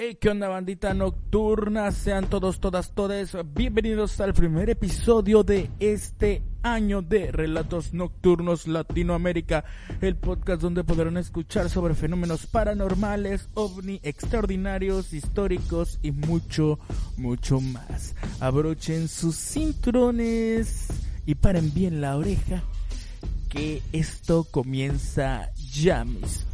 Hey, ¿qué onda bandita nocturna? Sean todos, todas, todes bienvenidos al primer episodio de este año de Relatos Nocturnos Latinoamérica, el podcast donde podrán escuchar sobre fenómenos paranormales, ovni, extraordinarios, históricos y mucho, mucho más. Abrochen sus cinturones y paren bien la oreja, que esto comienza ya mismo.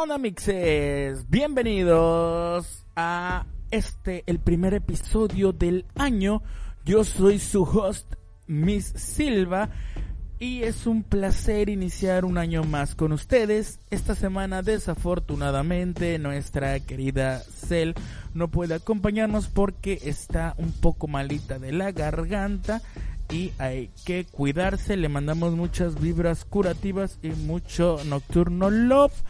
Onda mixes? Bienvenidos a este, el primer episodio del año. Yo soy su host, Miss Silva, y es un placer iniciar un año más con ustedes. Esta semana desafortunadamente nuestra querida Cel no puede acompañarnos porque está un poco malita de la garganta y hay que cuidarse. Le mandamos muchas vibras curativas y mucho nocturno love.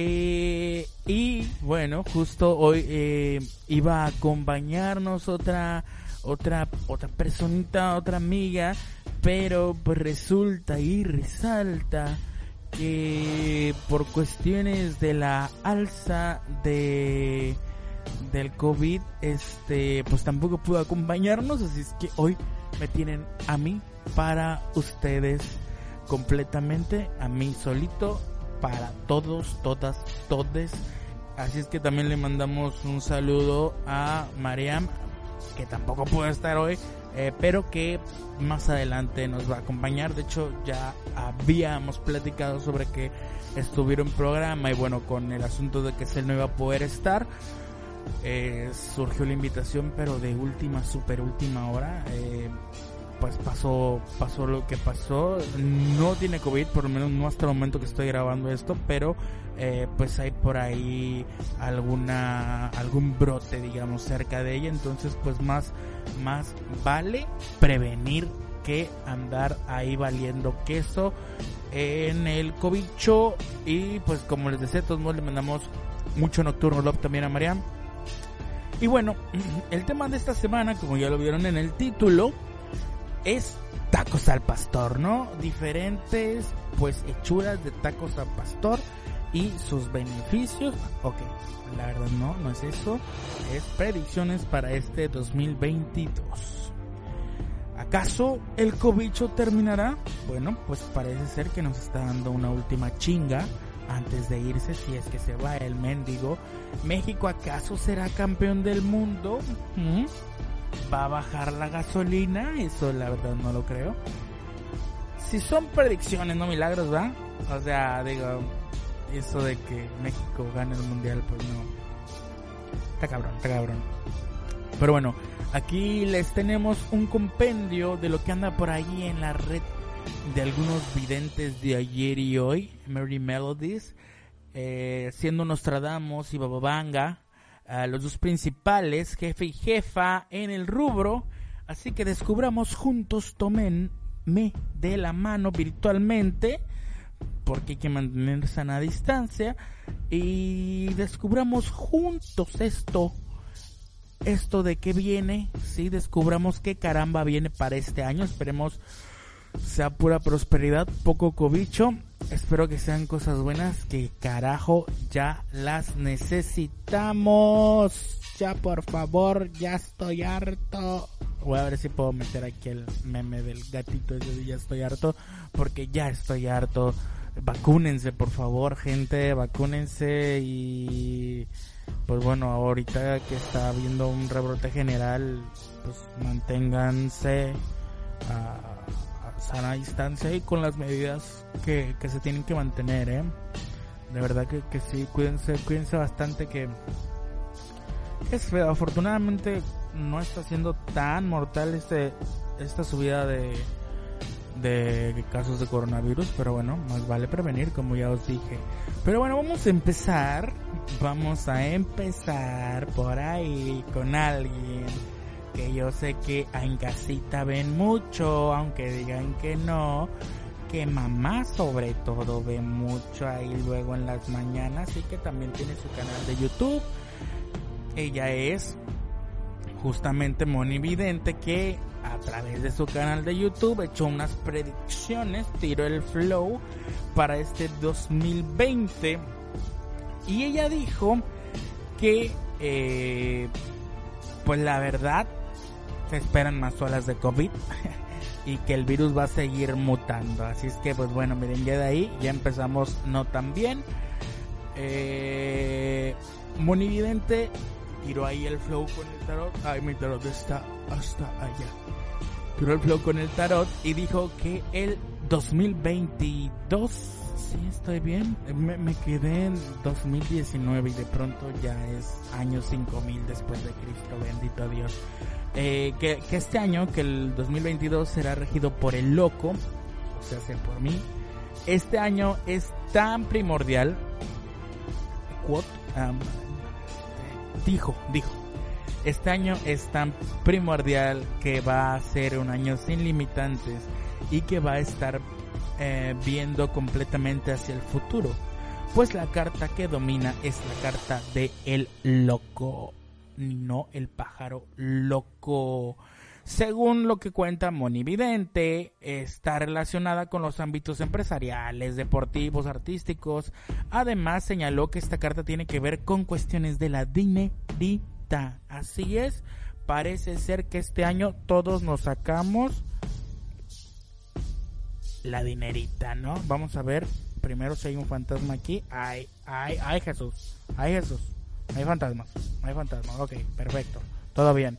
Eh, y bueno, justo hoy eh, iba a acompañarnos otra, otra, otra personita, otra amiga, pero pues resulta y resalta que por cuestiones de la alza de del COVID, este, pues tampoco pudo acompañarnos, así es que hoy me tienen a mí para ustedes completamente, a mí solito para todos, todas, todes. Así es que también le mandamos un saludo a Mariam, que tampoco puede estar hoy, eh, pero que más adelante nos va a acompañar. De hecho, ya habíamos platicado sobre que estuviera en programa y bueno, con el asunto de que él no iba a poder estar. Eh, surgió la invitación pero de última super última hora eh, pues pasó pasó lo que pasó. No tiene covid por lo menos no hasta el momento que estoy grabando esto pero eh, pues hay por ahí alguna algún brote digamos cerca de ella. Entonces pues más más vale prevenir que andar ahí valiendo queso en el cobicho. Y pues como les decía todos modos le mandamos mucho nocturno love también a Mariam. Y bueno el tema de esta semana como ya lo vieron en el título es tacos al pastor, ¿no? Diferentes, pues, hechuras de tacos al pastor y sus beneficios. Ok, la verdad no, no es eso. Es predicciones para este 2022. ¿Acaso el cobicho terminará? Bueno, pues parece ser que nos está dando una última chinga antes de irse, si es que se va el mendigo. ¿México acaso será campeón del mundo? ¿Mm? Va a bajar la gasolina, eso la verdad no lo creo. Si son predicciones, no milagros, ¿va? O sea, digo, eso de que México gane el mundial, pues no. Está cabrón, está cabrón. Pero bueno, aquí les tenemos un compendio de lo que anda por ahí en la red de algunos videntes de ayer y hoy, Mary Melodies, eh, siendo Nostradamus y Bababanga los dos principales, jefe y jefa en el rubro. Así que descubramos juntos, tomenme de la mano virtualmente, porque hay que mantener sana distancia, y descubramos juntos esto, esto de qué viene, sí, descubramos qué caramba viene para este año, esperemos sea pura prosperidad, poco cobicho Espero que sean cosas buenas, que carajo ya las necesitamos. Ya por favor, ya estoy harto. Voy a ver si puedo meter aquí el meme del gatito de ya estoy harto, porque ya estoy harto. Vacúnense, por favor, gente, vacúnense y pues bueno, ahorita que está habiendo un rebrote general, pues manténganse a sana distancia y con las medidas que, se tienen que mantener, ¿eh? De verdad que, que sí, cuídense, cuídense bastante que es feo. Afortunadamente no está siendo tan mortal este esta subida de de casos de coronavirus, pero bueno, más vale prevenir, como ya os dije. Pero bueno, vamos a empezar, vamos a empezar por ahí con alguien que yo sé que en casita ven mucho, aunque digan que no, que mamá sobre todo ve mucho ahí luego en las mañanas y que también tiene su canal de YouTube. Ella es justamente Moni Vidente que a través de su canal de YouTube echó unas predicciones, tiró el flow para este 2020 y ella dijo que eh, pues la verdad se esperan más olas de COVID y que el virus va a seguir mutando. Así es que pues bueno, miren ya de ahí ya empezamos no tan bien. Eh, Vidente tiró ahí el flow con el tarot. Ay, mi tarot está hasta allá. Tiró el flow con el tarot y dijo que el 2022, sí estoy bien, me, quedé en 2019 y de pronto ya es año 5000 después de Cristo, bendito Dios. Eh, que, que este año, que el 2022 será regido por el loco, o sea, sea por mí. Este año es tan primordial. Quote, dijo, dijo, este año es tan primordial que va a ser un año sin limitantes y que va a estar eh, viendo completamente hacia el futuro. Pues la carta que domina es la carta de el loco, no el pájaro loco. Según lo que cuenta Monividente, está relacionada con los ámbitos empresariales, deportivos, artísticos. Además, señaló que esta carta tiene que ver con cuestiones de la dinerita. Así es, parece ser que este año todos nos sacamos la dinerita, ¿no? Vamos a ver primero si hay un fantasma aquí. Ay, ay, ay Jesús, ay Jesús. Hay fantasmas, hay fantasmas, ok, perfecto, todo bien.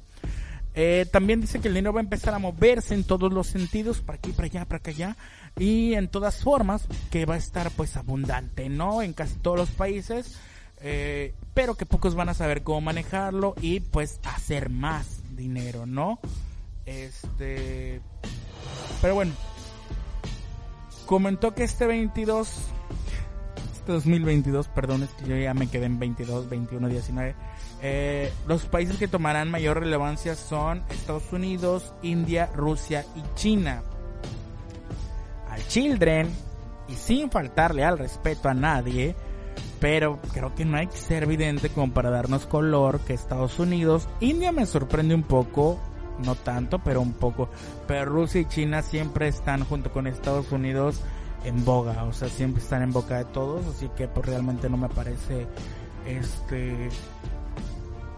Eh, también dice que el dinero va a empezar a moverse en todos los sentidos, para aquí, para allá, para allá, y en todas formas, que va a estar pues abundante, ¿no? En casi todos los países, eh, pero que pocos van a saber cómo manejarlo y pues hacer más dinero, ¿no? Este... Pero bueno, comentó que este 22, este 2022, perdón, es que yo ya me quedé en 22, 21, 19 eh, los países que tomarán mayor relevancia son Estados Unidos, India, Rusia y China. Al Children, y sin faltarle al respeto a nadie, pero creo que no hay que ser evidente como para darnos color que Estados Unidos, India me sorprende un poco, no tanto, pero un poco, pero Rusia y China siempre están junto con Estados Unidos en boga, o sea, siempre están en boca de todos, así que pues realmente no me parece este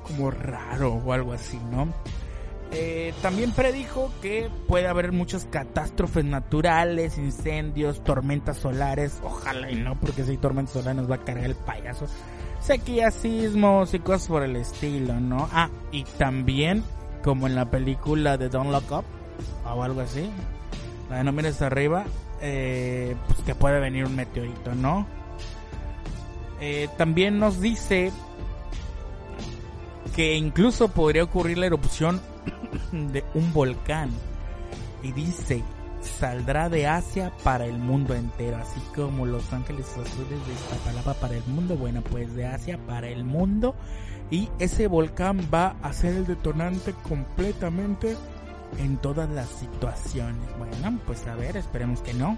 como raro o algo así, ¿no? Eh, también predijo que puede haber muchas catástrofes naturales, incendios, tormentas solares. Ojalá y no, porque si hay tormentas solares nos va a cargar el payaso. Sequías, sismos y cosas por el estilo, ¿no? Ah, y también, como en la película de Don't Look Up, o algo así, la de No Mires Arriba, eh, pues que puede venir un meteorito, ¿no? Eh, también nos dice que incluso podría ocurrir la erupción de un volcán. Y dice, saldrá de Asia para el mundo entero, así como Los Ángeles Azules de esta palabra para el mundo, bueno, pues de Asia para el mundo. Y ese volcán va a ser el detonante completamente en todas las situaciones. Bueno, pues a ver, esperemos que no.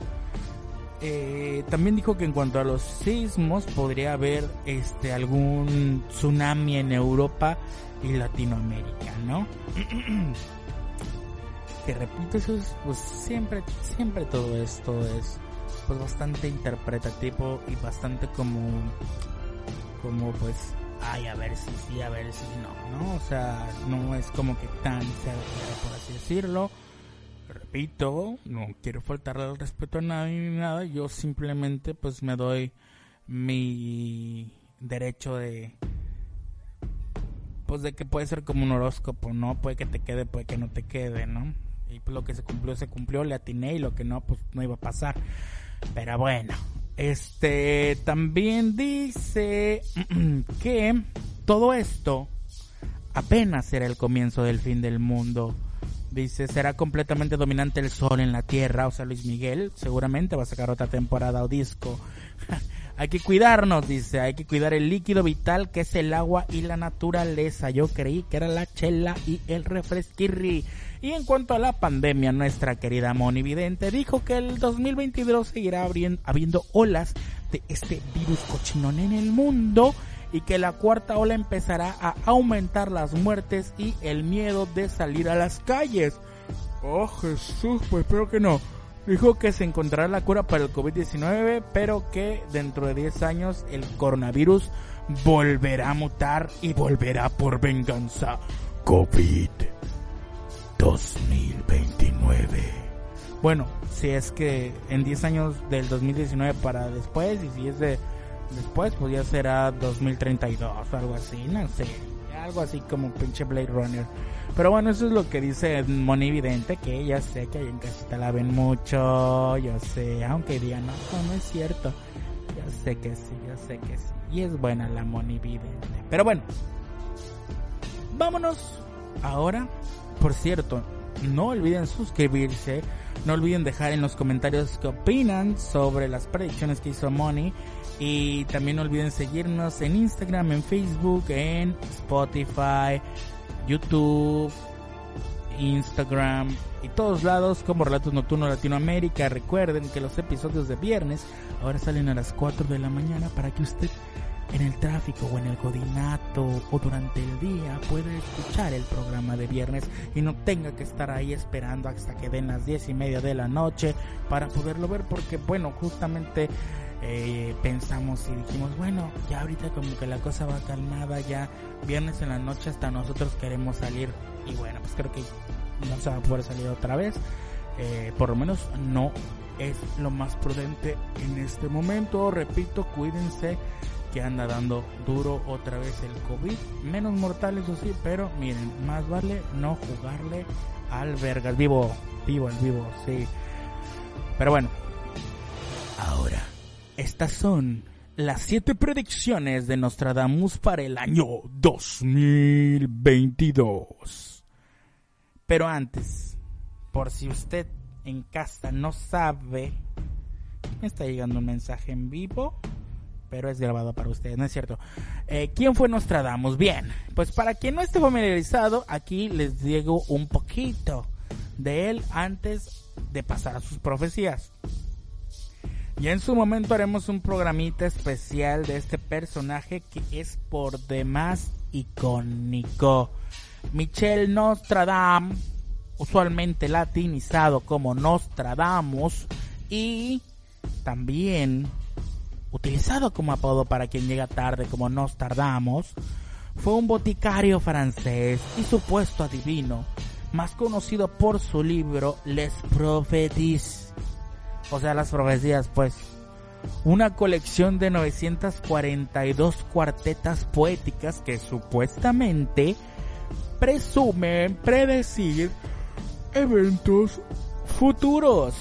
Eh, también dijo que en cuanto a los sismos podría haber este algún tsunami en Europa y Latinoamérica, ¿no? que repito, eso es, pues siempre, siempre todo esto es pues bastante interpretativo y bastante como, como pues, ay, a ver si sí, a ver si no, ¿no? O sea, no es como que tan certero, por así decirlo repito, no quiero faltarle el respeto a nadie ni nada, yo simplemente pues me doy mi derecho de pues de que puede ser como un horóscopo, ¿no? Puede que te quede, puede que no te quede, ¿no? Y pues lo que se cumplió, se cumplió, le atiné y lo que no, pues no iba a pasar. Pero bueno, Este también dice que todo esto apenas será el comienzo del fin del mundo. Dice, será completamente dominante el sol en la tierra. O sea, Luis Miguel seguramente va a sacar otra temporada o disco. hay que cuidarnos, dice, hay que cuidar el líquido vital que es el agua y la naturaleza. Yo creí que era la chela y el refresquirri. Y en cuanto a la pandemia, nuestra querida Moni Vidente dijo que el 2022 seguirá habiendo olas de este virus cochinón en el mundo y que la cuarta ola empezará a aumentar las muertes y el miedo de salir a las calles. Oh Jesús, pues espero que no. Dijo que se encontrará la cura para el COVID-19, pero que dentro de 10 años el coronavirus volverá a mutar y volverá por venganza. COVID 2029. Bueno, si es que en 10 años del 2019 para después y si es de Después pues ya será 2032 o algo así, no sé. Algo así como pinche Blade Runner. Pero bueno, eso es lo que dice Moni Vidente, que ya sé que ahí en casita la ven mucho, yo sé, aunque digan, no, no es cierto. Yo sé que sí, yo sé que sí. Y es buena la Moni Vidente. Pero bueno, vámonos ahora. Por cierto, no olviden suscribirse, no olviden dejar en los comentarios qué opinan sobre las predicciones que hizo Moni y también no olviden seguirnos en Instagram, en Facebook, en Spotify, YouTube, Instagram y todos lados como Relatos Nocturnos Latinoamérica. Recuerden que los episodios de viernes ahora salen a las 4 de la mañana para que usted en el tráfico o en el godinato o durante el día pueda escuchar el programa de viernes y no tenga que estar ahí esperando hasta que den las 10 y media de la noche para poderlo ver porque bueno justamente eh, pensamos y dijimos, bueno, ya ahorita como que la cosa va calmada, ya viernes en la noche hasta nosotros queremos salir y bueno, pues creo que no se va a poder salir otra vez, eh, por lo menos no es lo más prudente en este momento, repito, cuídense que anda dando duro otra vez el COVID, menos mortales o sí, pero miren, más vale no jugarle al vergas, vivo, vivo, el vivo, sí, pero bueno, ahora estas son las siete predicciones de Nostradamus para el año 2022. Pero antes, por si usted en casa no sabe, me está llegando un mensaje en vivo, pero es grabado para usted, ¿no es cierto? Eh, ¿Quién fue Nostradamus? Bien, pues para quien no esté familiarizado, aquí les digo un poquito de él antes de pasar a sus profecías. Y en su momento haremos un programita especial de este personaje que es por demás icónico. Michel Nostradamus, usualmente latinizado como Nostradamus y también utilizado como apodo para quien llega tarde como Nostradamus, fue un boticario francés y supuesto adivino, más conocido por su libro Les Prophéties o sea, las profecías, pues. Una colección de 942 cuartetas poéticas que supuestamente presumen predecir eventos futuros.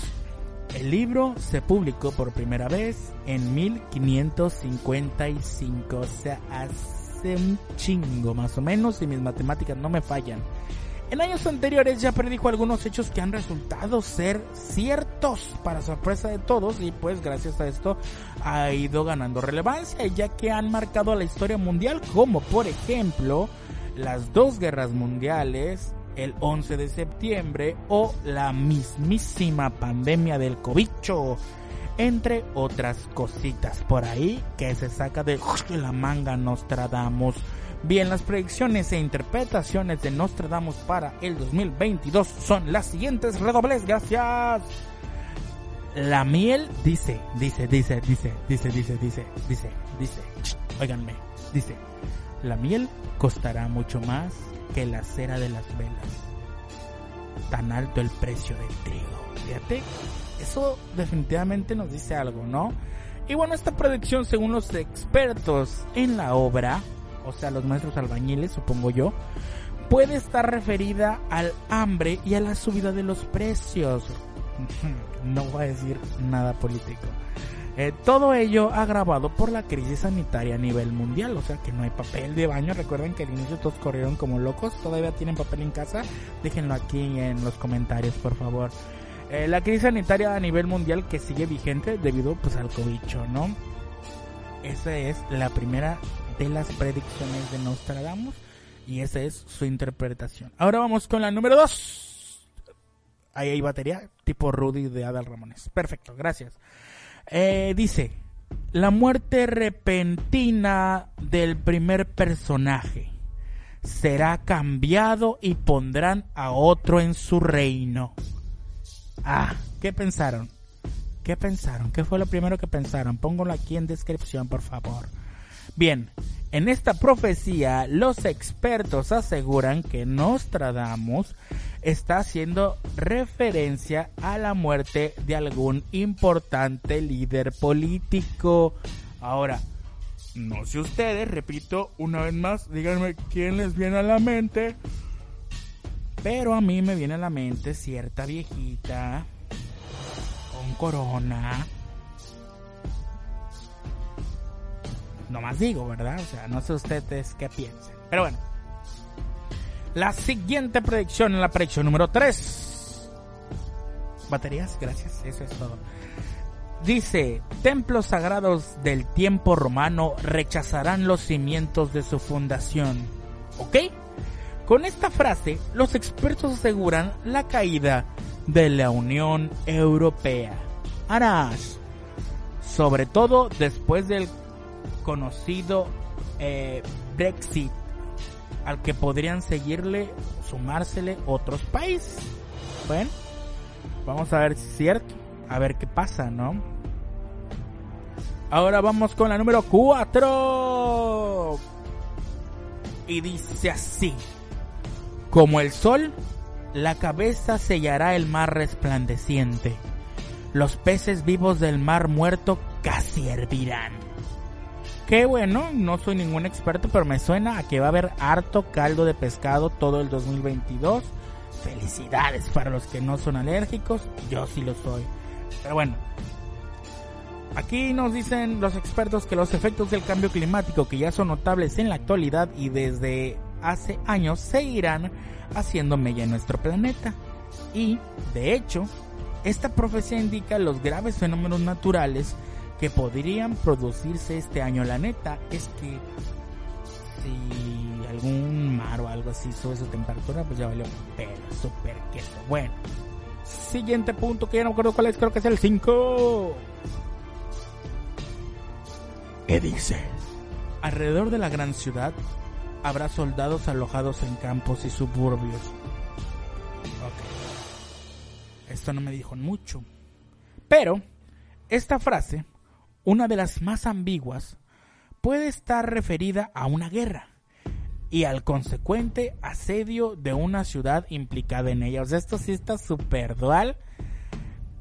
El libro se publicó por primera vez en 1555, o sea, hace un chingo más o menos, si mis matemáticas no me fallan. En años anteriores ya predijo algunos hechos que han resultado ser ciertos para sorpresa de todos y pues gracias a esto ha ido ganando relevancia ya que han marcado la historia mundial como por ejemplo las dos guerras mundiales, el 11 de septiembre o la mismísima pandemia del cobicho entre otras cositas por ahí que se saca de la manga Nostradamus. Bien, las predicciones e interpretaciones de Nostradamus para el 2022 son las siguientes. Redobles, gracias. La miel dice, dice, dice, dice, dice, dice, dice, dice, dice, oiganme, dice, la miel costará mucho más que la cera de las velas. Tan alto el precio del trigo. Fíjate, eso definitivamente nos dice algo, ¿no? Y bueno, esta predicción, según los expertos en la obra, o sea, los maestros albañiles, supongo yo, puede estar referida al hambre y a la subida de los precios. No voy a decir nada político. Eh, todo ello agravado por la crisis sanitaria a nivel mundial, o sea que no hay papel de baño. Recuerden que al inicio todos corrieron como locos, todavía tienen papel en casa. Déjenlo aquí en los comentarios, por favor. Eh, la crisis sanitaria a nivel mundial que sigue vigente debido pues al cobicho, ¿no? Esa es la primera de las predicciones de Nostradamus y esa es su interpretación. Ahora vamos con la número 2. Ahí hay batería tipo Rudy de Adal Ramones. Perfecto, gracias. Eh, dice, la muerte repentina del primer personaje será cambiado y pondrán a otro en su reino. Ah, ¿qué pensaron? ¿Qué pensaron? ¿Qué fue lo primero que pensaron? Pónganlo aquí en descripción, por favor. Bien, en esta profecía los expertos aseguran que Nostradamus está haciendo referencia a la muerte de algún importante líder político. Ahora, no sé ustedes, repito una vez más, díganme quién les viene a la mente. Pero a mí me viene a la mente cierta viejita con corona. No más digo, ¿verdad? O sea, no sé ustedes qué piensen. Pero bueno. La siguiente predicción, la predicción número 3. Baterías, gracias, eso es todo. Dice, templos sagrados del tiempo romano rechazarán los cimientos de su fundación. ¿Ok? Con esta frase, los expertos aseguran la caída de la Unión Europea. Sobre todo después del conocido eh, Brexit, al que podrían seguirle, sumársele otros países. Bueno, vamos a ver si es cierto, a ver qué pasa, ¿no? Ahora vamos con la número 4. Y dice así. Como el sol, la cabeza sellará el mar resplandeciente. Los peces vivos del mar muerto casi hervirán. Qué bueno, no soy ningún experto, pero me suena a que va a haber harto caldo de pescado todo el 2022. Felicidades para los que no son alérgicos, yo sí lo soy. Pero bueno, aquí nos dicen los expertos que los efectos del cambio climático que ya son notables en la actualidad y desde hace años seguirán haciendo mella en nuestro planeta. Y, de hecho, esta profecía indica los graves fenómenos naturales que podrían producirse este año. La neta es que si algún mar o algo así sube su temperatura, pues ya valió pero super queso. Bueno, siguiente punto que ya no me acuerdo cuál es, creo que es el 5. ¿Qué dice? Alrededor de la gran ciudad habrá soldados alojados en campos y suburbios. Ok. Esto no me dijo mucho. Pero, esta frase, una de las más ambiguas, puede estar referida a una guerra y al consecuente asedio de una ciudad implicada en ella. O sea, esto sí está súper dual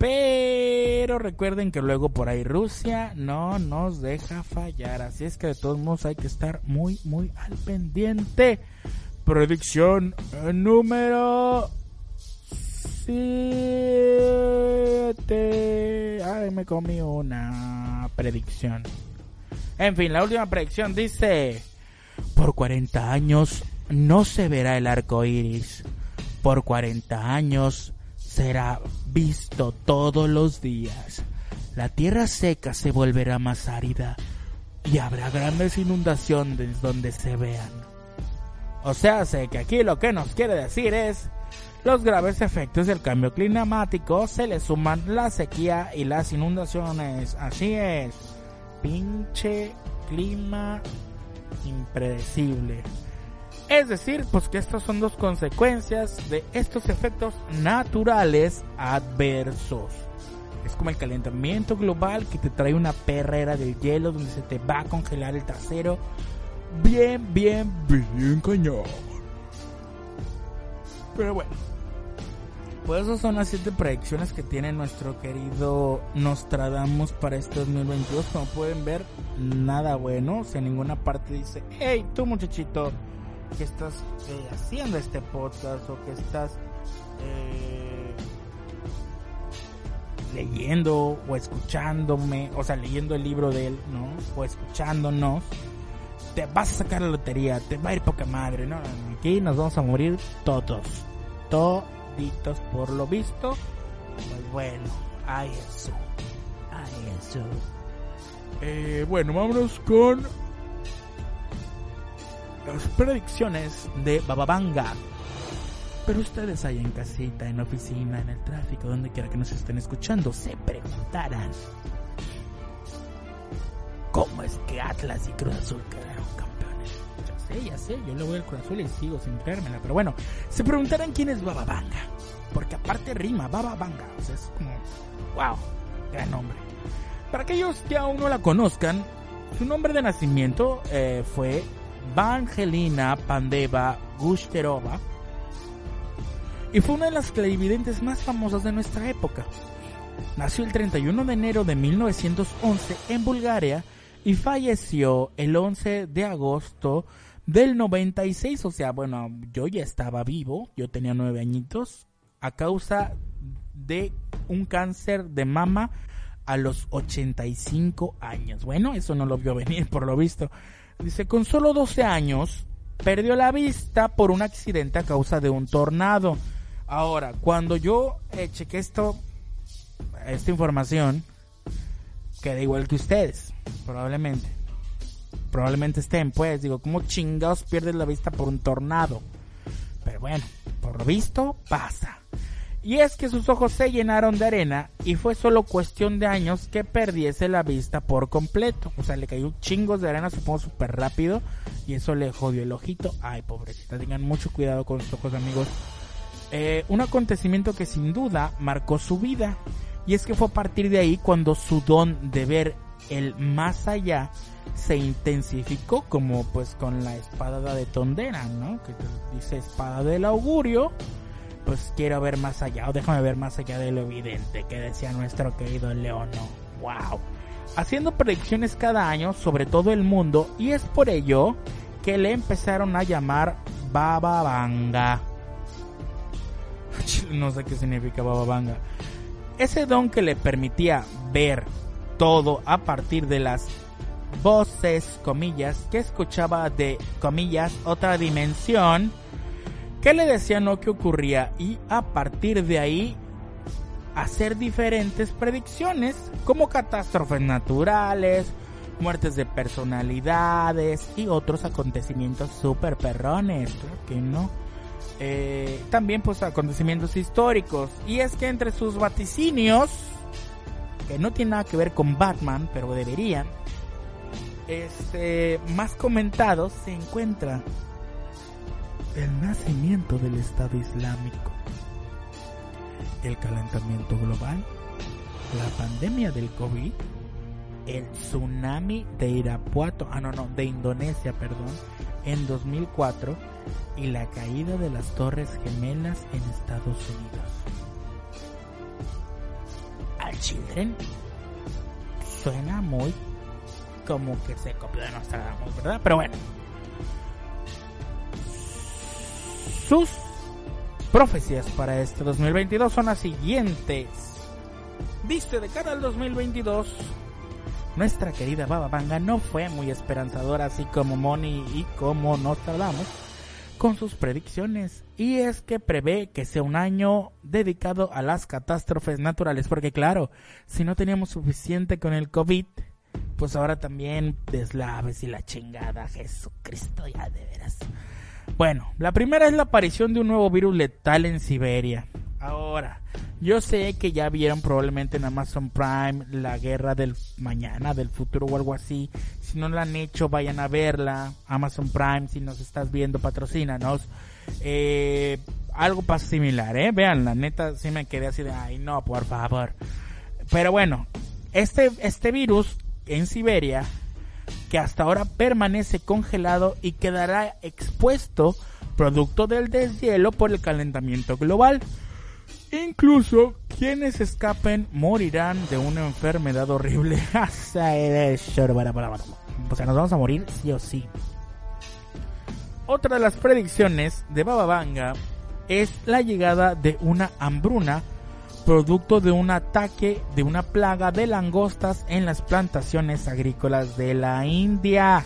pero recuerden que luego por ahí Rusia no nos deja fallar. Así es que de todos modos hay que estar muy, muy al pendiente. Predicción número 7. Ay, me comí una predicción. En fin, la última predicción dice: Por 40 años no se verá el arco iris. Por 40 años será visto todos los días. La tierra seca se volverá más árida y habrá grandes inundaciones donde se vean. O sea, sé que aquí lo que nos quiere decir es los graves efectos del cambio climático se le suman la sequía y las inundaciones. Así es. Pinche clima impredecible. Es decir, pues que estas son dos consecuencias de estos efectos naturales adversos. Es como el calentamiento global que te trae una perrera de hielo donde se te va a congelar el trasero. Bien, bien, bien cañón. Pero bueno. Pues esas son las siete predicciones que tiene nuestro querido Nostradamus para este 2022. Como pueden ver, nada bueno. O sea, en ninguna parte dice, hey, tú muchachito que estás eh, haciendo este podcast o que estás eh, leyendo o escuchándome, o sea, leyendo el libro de él, ¿no? O escuchándonos, te vas a sacar la lotería, te va a ir poca madre, ¿no? Aquí nos vamos a morir todos, toditos por lo visto. Pues bueno, ay eso, ay eso. Eh, bueno, vámonos con las predicciones de Bababanga. Pero ustedes ahí en casita, en oficina, en el tráfico, donde quiera que nos estén escuchando, se preguntarán ¿Cómo es que Atlas y Cruz Azul quedaron campeones? Sé, ya sé, yo le voy al Cruz Azul y sigo sin creérmela. Pero bueno, se preguntarán quién es Bababanga. Porque aparte rima, Bababanga. O sea, es como, wow, gran nombre. Para aquellos que aún no la conozcan, su nombre de nacimiento eh, fue Vangelina Pandeva Gushterova y fue una de las clarividentes más famosas de nuestra época. Nació el 31 de enero de 1911 en Bulgaria y falleció el 11 de agosto del 96, o sea, bueno, yo ya estaba vivo, yo tenía nueve añitos, a causa de un cáncer de mama a los 85 años. Bueno, eso no lo vio venir por lo visto. Dice, con solo 12 años, perdió la vista por un accidente a causa de un tornado. Ahora, cuando yo eh, chequé esto, esta información, queda igual que ustedes, probablemente. Probablemente estén, pues, digo, ¿cómo chingados pierdes la vista por un tornado? Pero bueno, por lo visto, pasa. Y es que sus ojos se llenaron de arena y fue solo cuestión de años que perdiese la vista por completo. O sea, le cayó chingos de arena, supongo, súper rápido. Y eso le jodió el ojito. Ay, pobrecita, tengan mucho cuidado con sus ojos, amigos. Eh, un acontecimiento que sin duda marcó su vida. Y es que fue a partir de ahí cuando su don de ver el más allá se intensificó como pues con la espada de Tondera, ¿no? Que dice espada del augurio pues quiero ver más allá o déjame ver más allá de lo evidente que decía nuestro querido Leono. ¡Wow! Haciendo predicciones cada año sobre todo el mundo y es por ello que le empezaron a llamar Baba Vanga. No sé qué significa Baba Vanga. Ese don que le permitía ver todo a partir de las voces, comillas, que escuchaba de, comillas, otra dimensión que le decían lo que ocurría y a partir de ahí hacer diferentes predicciones como catástrofes naturales, muertes de personalidades y otros acontecimientos super perrones, que no. Eh, también pues acontecimientos históricos y es que entre sus vaticinios que no tiene nada que ver con Batman pero deberían este más comentados se encuentra el nacimiento del Estado Islámico, el calentamiento global, la pandemia del COVID, el tsunami de Irapuato, ah no, no, de Indonesia, perdón, en 2004 y la caída de las Torres Gemelas en Estados Unidos. Children suena muy como que se copió de Nostradamus, ¿verdad? Pero bueno, Sus profecías para este 2022 son las siguientes. Dice de cara al 2022, nuestra querida Baba Vanga no fue muy esperanzadora así como Moni y como nos hablamos con sus predicciones y es que prevé que sea un año dedicado a las catástrofes naturales porque claro, si no teníamos suficiente con el COVID, pues ahora también deslaves y la chingada, Jesucristo ya de veras. Bueno, la primera es la aparición de un nuevo virus letal en Siberia. Ahora, yo sé que ya vieron probablemente en Amazon Prime la guerra del mañana, del futuro o algo así. Si no la han hecho, vayan a verla. Amazon Prime, si nos estás viendo, patrocínanos. Eh, algo pasa similar, ¿eh? Vean, la neta, sí me quedé así de, ay, no, por favor. Pero bueno, este, este virus en Siberia que hasta ahora permanece congelado y quedará expuesto producto del deshielo por el calentamiento global. Incluso quienes escapen morirán de una enfermedad horrible. o sea, nos vamos a morir sí o sí. Otra de las predicciones de Baba Vanga es la llegada de una hambruna producto de un ataque de una plaga de langostas en las plantaciones agrícolas de la India.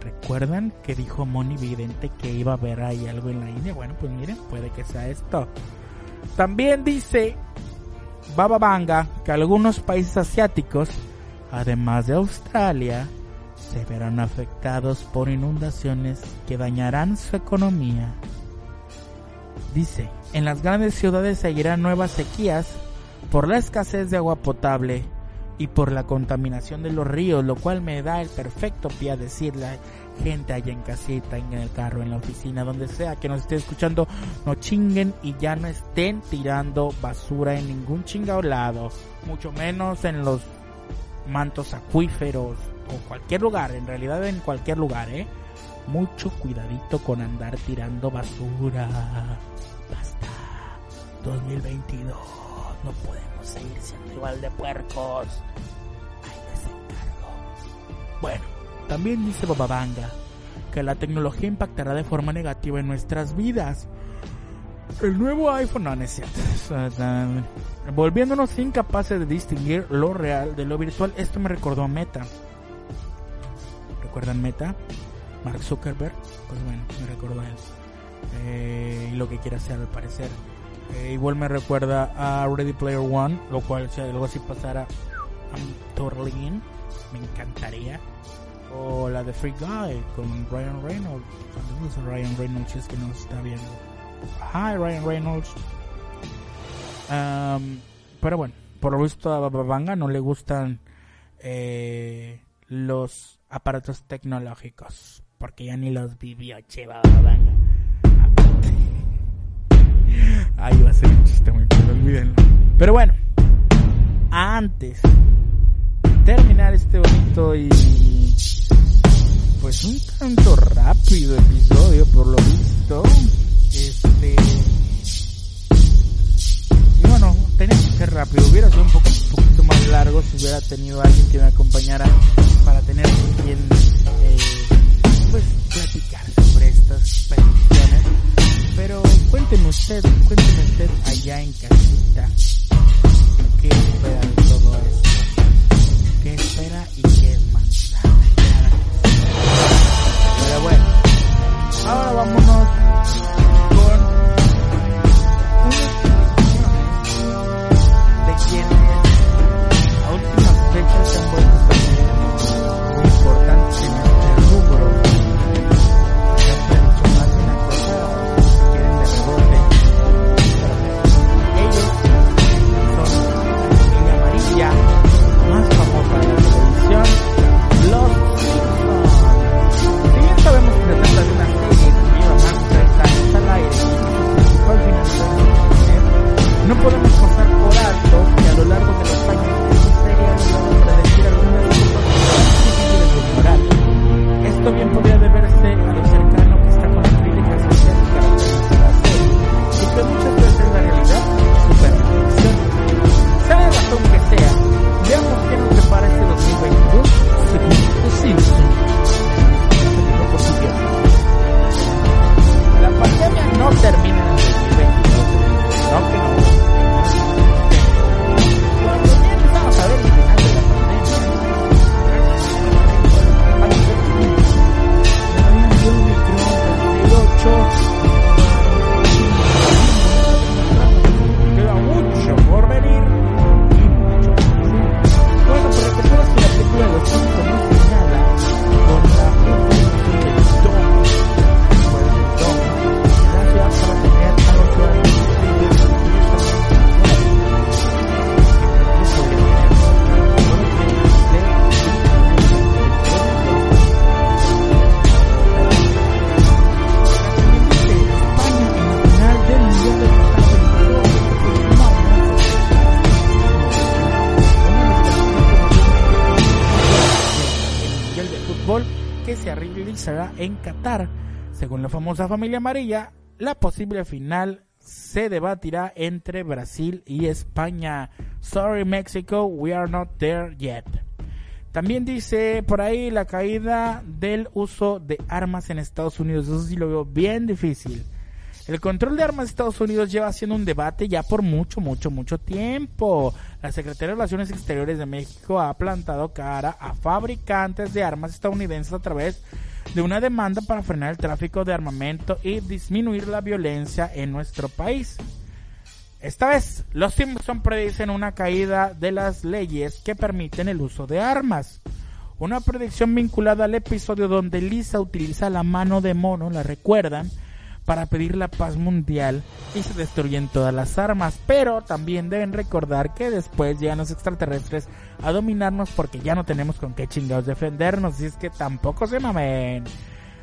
¿Recuerdan que dijo Moni Vidente que iba a haber ahí algo en la India? Bueno, pues miren, puede que sea esto. También dice Baba Banga que algunos países asiáticos, además de Australia, se verán afectados por inundaciones que dañarán su economía. Dice, en las grandes ciudades seguirán nuevas sequías por la escasez de agua potable y por la contaminación de los ríos, lo cual me da el perfecto pie a decirle gente allá en casita, en el carro, en la oficina, donde sea que nos esté escuchando, no chinguen y ya no estén tirando basura en ningún chingado lado, mucho menos en los mantos acuíferos o cualquier lugar, en realidad en cualquier lugar, ¿eh? Mucho cuidadito con andar tirando basura. Basta. 2022. No podemos seguir siendo igual de puercos. Ahí les encargo. Bueno, también dice Bababanga que la tecnología impactará de forma negativa en nuestras vidas. El nuevo iPhone, no, no es cierto. Volviéndonos incapaces de distinguir lo real de lo virtual. Esto me recordó a Meta. ¿Recuerdan Meta? Mark Zuckerberg. Pues bueno, me recordó a él. Eh, lo que quiere hacer al parecer. Eh, igual me recuerda a Ready Player One, lo cual si algo así pasara, I'm totally in. Me encantaría. O la de Free Guy con Ryan Reynolds. Saludos Ryan Reynolds si es que nos está viendo. Hi Ryan Reynolds. Um, pero bueno, por lo visto a Babanga no le gustan eh, los aparatos tecnológicos. Porque ya ni los vivió, che, Babanga. Ahí va a ser un chiste muy cool, olvídenlo. Pero bueno, antes terminar este bonito y pues un tanto rápido episodio por lo visto, este y bueno, tenía que ser rápido, hubiera sido un, poquito más largo si hubiera tenido alguien que me acompañara para tener quien eh, pues platicar sobre estas peticiones pero cuénteme usted, cuénteme usted allá en casita, ¿qué espera de todo? ¿Qué espera y qué es la famosa familia amarilla, la posible final se debatirá entre Brasil y España. Sorry Mexico, we are not there yet. También dice por ahí la caída del uso de armas en Estados Unidos. Eso sí lo veo bien difícil. El control de armas de Estados Unidos lleva siendo un debate ya por mucho, mucho, mucho tiempo. La Secretaría de Relaciones Exteriores de México ha plantado cara a fabricantes de armas estadounidenses a través de una demanda para frenar el tráfico de armamento y disminuir la violencia en nuestro país. Esta vez, los Simpson predicen una caída de las leyes que permiten el uso de armas. Una predicción vinculada al episodio donde Lisa utiliza la mano de mono, ¿la recuerdan? Para pedir la paz mundial y se destruyen todas las armas. Pero también deben recordar que después llegan los extraterrestres a dominarnos porque ya no tenemos con qué chingados defendernos. Y es que tampoco se mamen.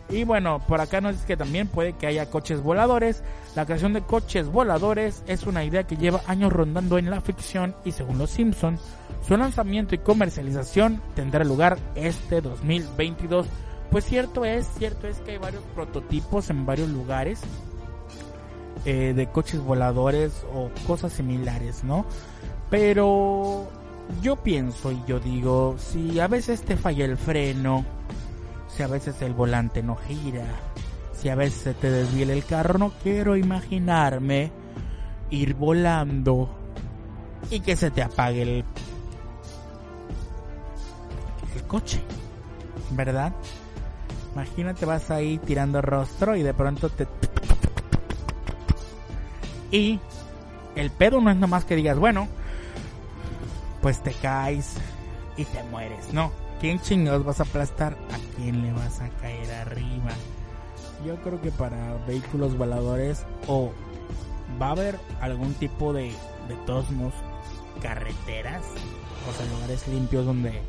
Y bueno, por acá nos dice que también puede que haya coches voladores. La creación de coches voladores es una idea que lleva años rondando en la ficción y según los Simpsons, su lanzamiento y comercialización tendrá lugar este 2022. Pues cierto es, cierto es que hay varios prototipos en varios lugares eh, de coches voladores o cosas similares, ¿no? Pero yo pienso y yo digo, si a veces te falla el freno, si a veces el volante no gira, si a veces te desviela el carro, no quiero imaginarme ir volando y que se te apague el coche, ¿verdad? Imagínate vas ahí tirando rostro y de pronto te... Y el pedo no es nomás que digas, bueno, pues te caes y te mueres, no quién chingados vas a aplastar? ¿A quién le vas a caer arriba? Yo creo que para vehículos voladores o va a haber algún tipo de, de tosmos, carreteras, o sea, lugares limpios donde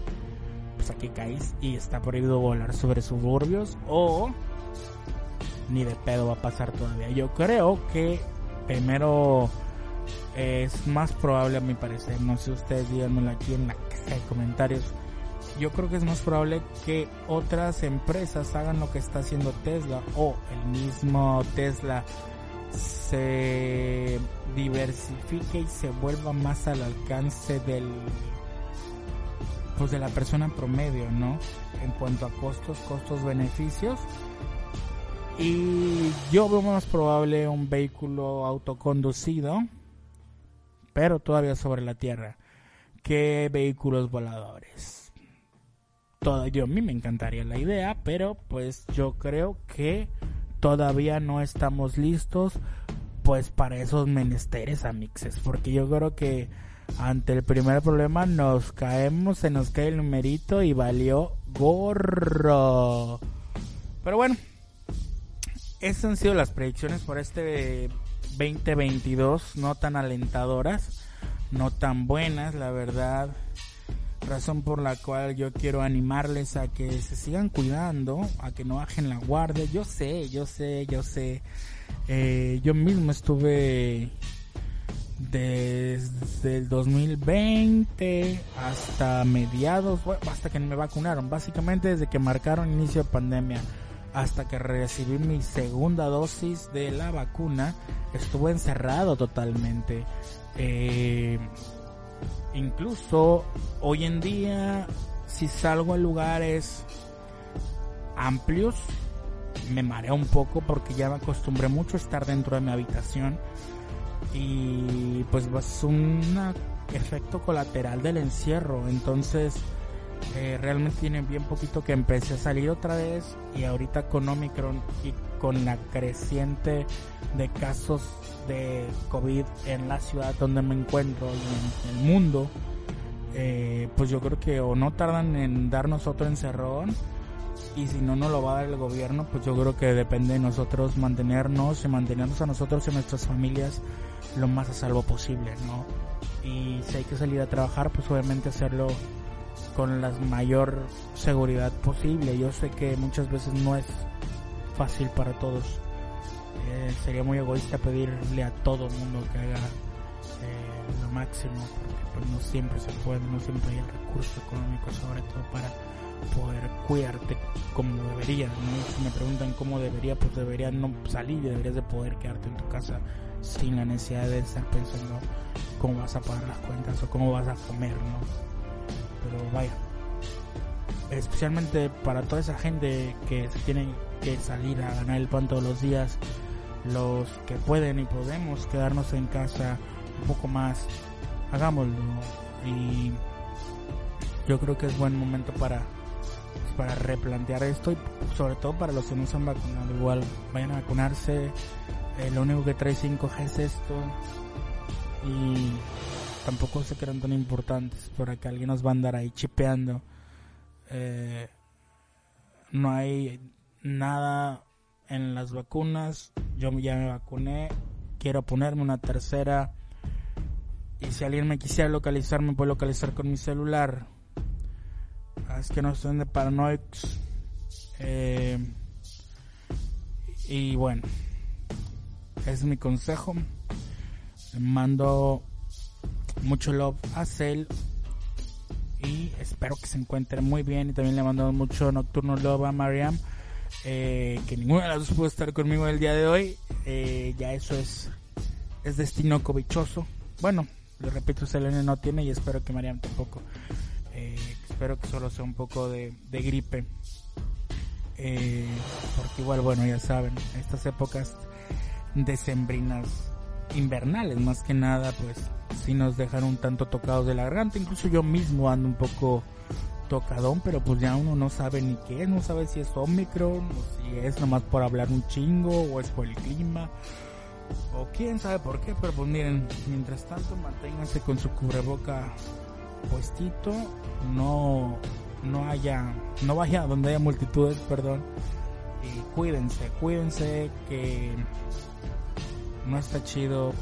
pues aquí caes y está prohibido volar sobre suburbios o ni de pedo va a pasar todavía. Yo creo que primero es más probable a mi parecer, no sé ustedes díganmelo aquí en la caja de comentarios yo creo que es más probable que otras empresas hagan lo que está haciendo Tesla o el mismo Tesla se diversifique y se vuelva más al alcance del pues de la persona promedio, ¿no? En cuanto a costos, costos, beneficios. Y yo veo más probable un vehículo autoconducido, pero todavía sobre la tierra, que vehículos voladores yo a mí me encantaría la idea, pero pues yo creo que todavía no estamos listos pues para esos menesteres amixes, porque yo creo que ante el primer problema nos caemos, se nos cae el numerito y valió gorro. Pero bueno, esas han sido las predicciones por este 2022, no tan alentadoras, no tan buenas, la verdad razón por la cual yo quiero animarles a que se sigan cuidando, a que no bajen la guardia. Yo sé, yo sé, yo sé. Eh, yo mismo estuve desde el 2020 hasta mediados, hasta que me vacunaron, básicamente desde que marcaron inicio de pandemia hasta que recibí mi segunda dosis de la vacuna, estuve encerrado totalmente. Eh, Incluso hoy en día, si salgo a lugares amplios, me mareo un poco porque ya me acostumbré mucho a estar dentro de mi habitación y pues es un efecto colateral del encierro. Entonces, eh, realmente tiene bien poquito que empecé a salir otra vez y ahorita con Omicron y con la creciente de casos de COVID en la ciudad donde me encuentro y en el mundo, eh, pues yo creo que o no tardan en darnos otro encerrón y si no nos lo va a dar el gobierno, pues yo creo que depende de nosotros mantenernos y mantenernos a nosotros y a nuestras familias lo más a salvo posible, ¿no? Y si hay que salir a trabajar, pues obviamente hacerlo con la mayor seguridad posible. Yo sé que muchas veces no es fácil para todos eh, sería muy egoísta pedirle a todo el mundo que haga eh, lo máximo, porque pues, no siempre se puede, no siempre hay el recurso económico, sobre todo para poder cuidarte como debería. Si me preguntan cómo debería, pues debería no salir, deberías de poder quedarte en tu casa sin la necesidad de estar pensando cómo vas a pagar las cuentas o cómo vas a comer, ¿no? Pero vaya, especialmente para toda esa gente que se tiene que salir a ganar el pan todos los días los que pueden y podemos quedarnos en casa un poco más, hagámoslo. Y yo creo que es buen momento para para replantear esto y sobre todo para los que no se han vacunado. Igual vayan a vacunarse. Eh, lo único que trae 5G es esto. Y tampoco se crean tan importantes para que alguien nos va a andar ahí chipeando. Eh, no hay nada en las vacunas. Yo ya me vacuné. Quiero ponerme una tercera. Y si alguien me quisiera localizar me puede localizar con mi celular es que no son de paranoics. Eh, y bueno, es mi consejo. Le mando mucho love a Cell y espero que se encuentre muy bien. Y también le mando mucho nocturno love a Mariam. Eh, que ninguna de las dos pudo estar conmigo el día de hoy. Eh, ya eso es, es destino cobichoso. Bueno, le repito, Selene no tiene y espero que Mariam tampoco. Eh, espero que solo sea un poco de, gripe. Eh, porque igual, bueno, ya saben, estas épocas decembrinas invernales más que nada, pues si nos dejan un tanto tocados de la garganta. Incluso yo mismo ando un poco tocadón, pero pues ya uno no sabe ni qué no sabe si es Omicron o si es nomás por hablar un chingo o es por el clima o quién sabe por qué, pero pues miren, mientras tanto manténganse con su cubreboca puestito, no, no haya, no vaya donde haya multitudes, perdón, y cuídense, cuídense que no está chido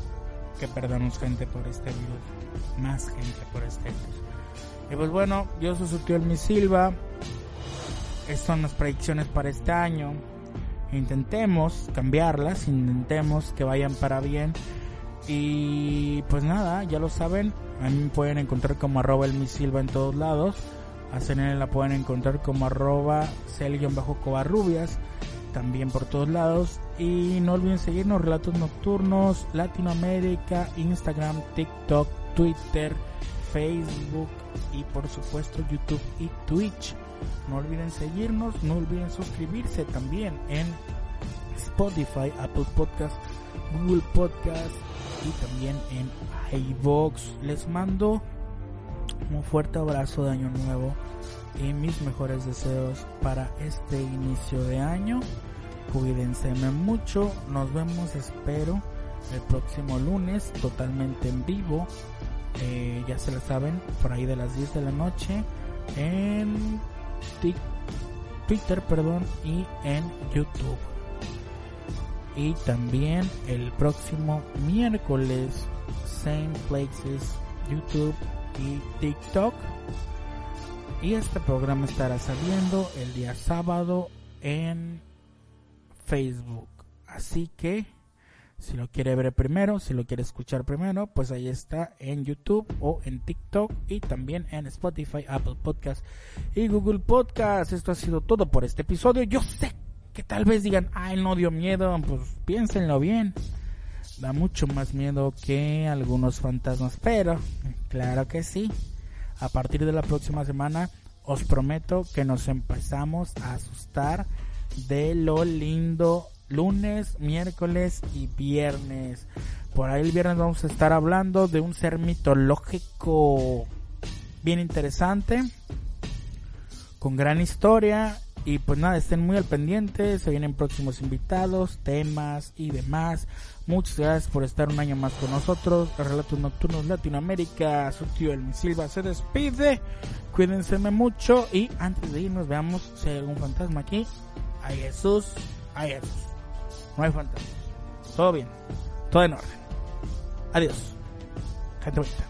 que perdamos gente por este virus, más gente por este virus. Y pues bueno, yo soy su tío El Silva, estas son las predicciones para este año. Intentemos cambiarlas, intentemos que vayan para bien. Y pues nada, ya lo saben, a mí me pueden encontrar como arroba el misilva en todos lados. A CNN la pueden encontrar como arroba bajo covarrubias también por todos lados. Y no olviden seguirnos, Relatos Nocturnos, Latinoamérica, Instagram, TikTok, Twitter, Facebook y por supuesto YouTube y Twitch. No olviden seguirnos, no olviden suscribirse también en Spotify, Apple Podcast, Google Podcast y también en iVox. Les mando un fuerte abrazo de año nuevo y mis mejores deseos para este inicio de año. Cuídense mucho. Nos vemos, espero, el próximo lunes totalmente en vivo. Eh, ya se lo saben, por ahí de las 10 de la noche en Twitter, perdón, y en YouTube y también el próximo miércoles same places YouTube y TikTok y este programa estará saliendo el día sábado en Facebook así que si lo quiere ver primero, si lo quiere escuchar primero, pues ahí está en YouTube o en TikTok y también en Spotify, Apple Podcast y Google Podcast. Esto ha sido todo por este episodio. Yo sé que tal vez digan, ay, no dio miedo, pues piénsenlo bien. Da mucho más miedo que algunos fantasmas, pero claro que sí. A partir de la próxima semana os prometo que nos empezamos a asustar de lo lindo lunes, miércoles y viernes. Por ahí el viernes vamos a estar hablando de un ser mitológico bien interesante, con gran historia y pues nada, estén muy al pendiente, se vienen próximos invitados, temas y demás. Muchas gracias por estar un año más con nosotros. Relatos Nocturnos Latinoamérica, su tío El Silva se despide. Cuídense mucho y antes de irnos veamos si hay algún fantasma aquí. Hay Jesús, hay Jesús. No hay fantasmas. Todo bien, todo en orden. Adiós. Gente bonita.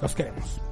Los queremos.